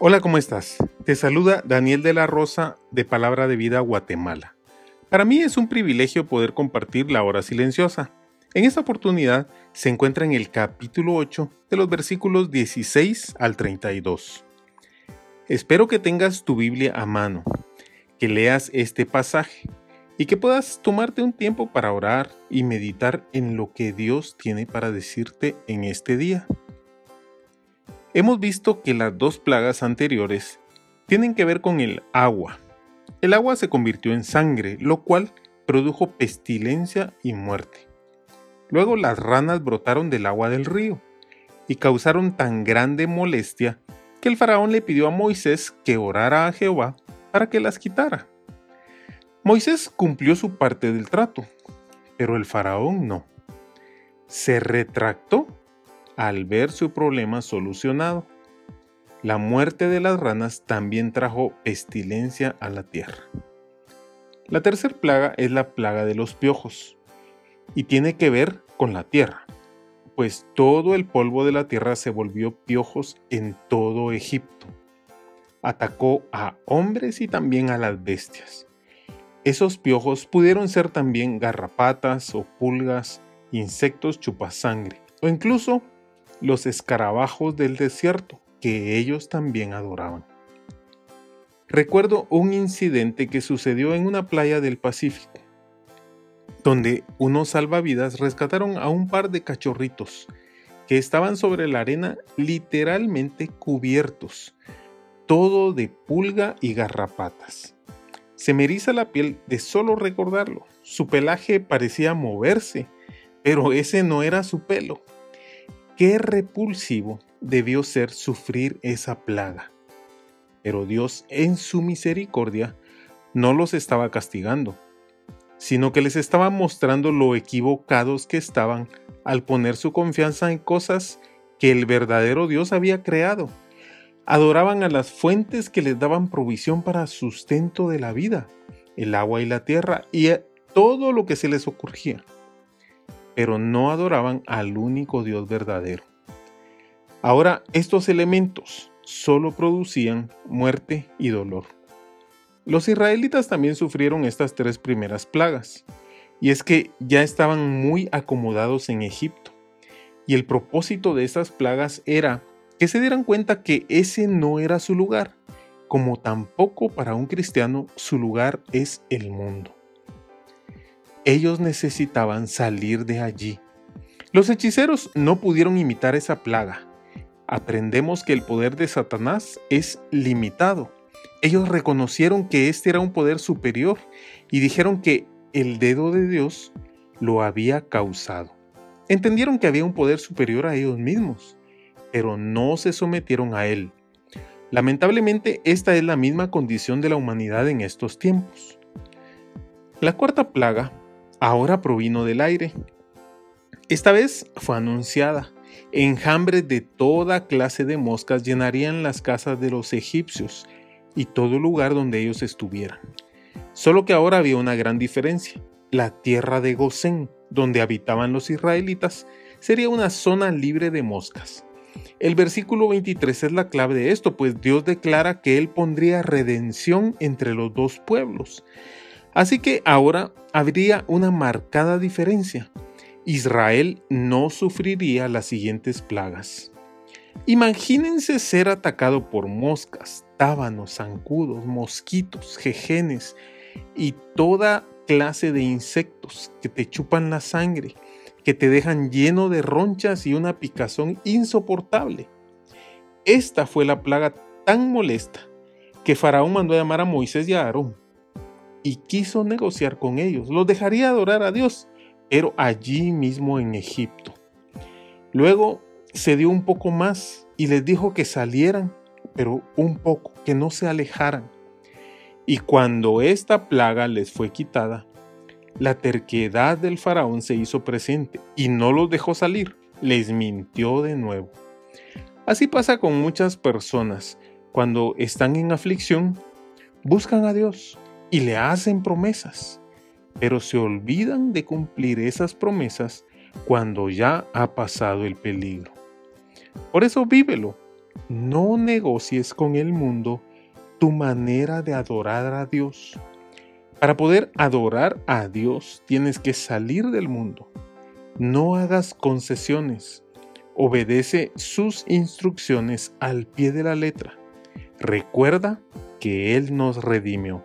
Hola, ¿cómo estás? Te saluda Daniel de la Rosa de Palabra de Vida Guatemala. Para mí es un privilegio poder compartir la hora silenciosa. En esta oportunidad se encuentra en el capítulo 8 de los versículos 16 al 32. Espero que tengas tu Biblia a mano, que leas este pasaje y que puedas tomarte un tiempo para orar y meditar en lo que Dios tiene para decirte en este día. Hemos visto que las dos plagas anteriores tienen que ver con el agua. El agua se convirtió en sangre, lo cual produjo pestilencia y muerte. Luego las ranas brotaron del agua del río y causaron tan grande molestia que el faraón le pidió a Moisés que orara a Jehová para que las quitara. Moisés cumplió su parte del trato, pero el faraón no. Se retractó al ver su problema solucionado. La muerte de las ranas también trajo pestilencia a la tierra. La tercera plaga es la plaga de los piojos y tiene que ver con la tierra, pues todo el polvo de la tierra se volvió piojos en todo Egipto. Atacó a hombres y también a las bestias. Esos piojos pudieron ser también garrapatas o pulgas, insectos chupasangre o incluso los escarabajos del desierto, que ellos también adoraban. Recuerdo un incidente que sucedió en una playa del Pacífico, donde unos salvavidas rescataron a un par de cachorritos que estaban sobre la arena literalmente cubiertos, todo de pulga y garrapatas. Se me eriza la piel de solo recordarlo. Su pelaje parecía moverse, pero ese no era su pelo, Qué repulsivo debió ser sufrir esa plaga. Pero Dios en su misericordia no los estaba castigando, sino que les estaba mostrando lo equivocados que estaban al poner su confianza en cosas que el verdadero Dios había creado. Adoraban a las fuentes que les daban provisión para sustento de la vida, el agua y la tierra y todo lo que se les ocurría pero no adoraban al único Dios verdadero. Ahora estos elementos solo producían muerte y dolor. Los israelitas también sufrieron estas tres primeras plagas, y es que ya estaban muy acomodados en Egipto, y el propósito de estas plagas era que se dieran cuenta que ese no era su lugar, como tampoco para un cristiano su lugar es el mundo. Ellos necesitaban salir de allí. Los hechiceros no pudieron imitar esa plaga. Aprendemos que el poder de Satanás es limitado. Ellos reconocieron que este era un poder superior y dijeron que el dedo de Dios lo había causado. Entendieron que había un poder superior a ellos mismos, pero no se sometieron a él. Lamentablemente, esta es la misma condición de la humanidad en estos tiempos. La cuarta plaga ahora provino del aire. Esta vez fue anunciada. Enjambres de toda clase de moscas llenarían las casas de los egipcios y todo lugar donde ellos estuvieran. Solo que ahora había una gran diferencia. La tierra de Gosén, donde habitaban los israelitas, sería una zona libre de moscas. El versículo 23 es la clave de esto, pues Dios declara que Él pondría redención entre los dos pueblos. Así que ahora habría una marcada diferencia. Israel no sufriría las siguientes plagas. Imagínense ser atacado por moscas, tábanos, zancudos, mosquitos, jejenes y toda clase de insectos que te chupan la sangre, que te dejan lleno de ronchas y una picazón insoportable. Esta fue la plaga tan molesta que Faraón mandó a llamar a Moisés y a Aarón y quiso negociar con ellos. Los dejaría adorar a Dios, pero allí mismo en Egipto. Luego se dio un poco más y les dijo que salieran, pero un poco, que no se alejaran. Y cuando esta plaga les fue quitada, la terquedad del faraón se hizo presente y no los dejó salir, les mintió de nuevo. Así pasa con muchas personas. Cuando están en aflicción, buscan a Dios y le hacen promesas, pero se olvidan de cumplir esas promesas cuando ya ha pasado el peligro. Por eso vívelo. No negocies con el mundo tu manera de adorar a Dios. Para poder adorar a Dios tienes que salir del mundo. No hagas concesiones. Obedece sus instrucciones al pie de la letra. Recuerda que Él nos redimió.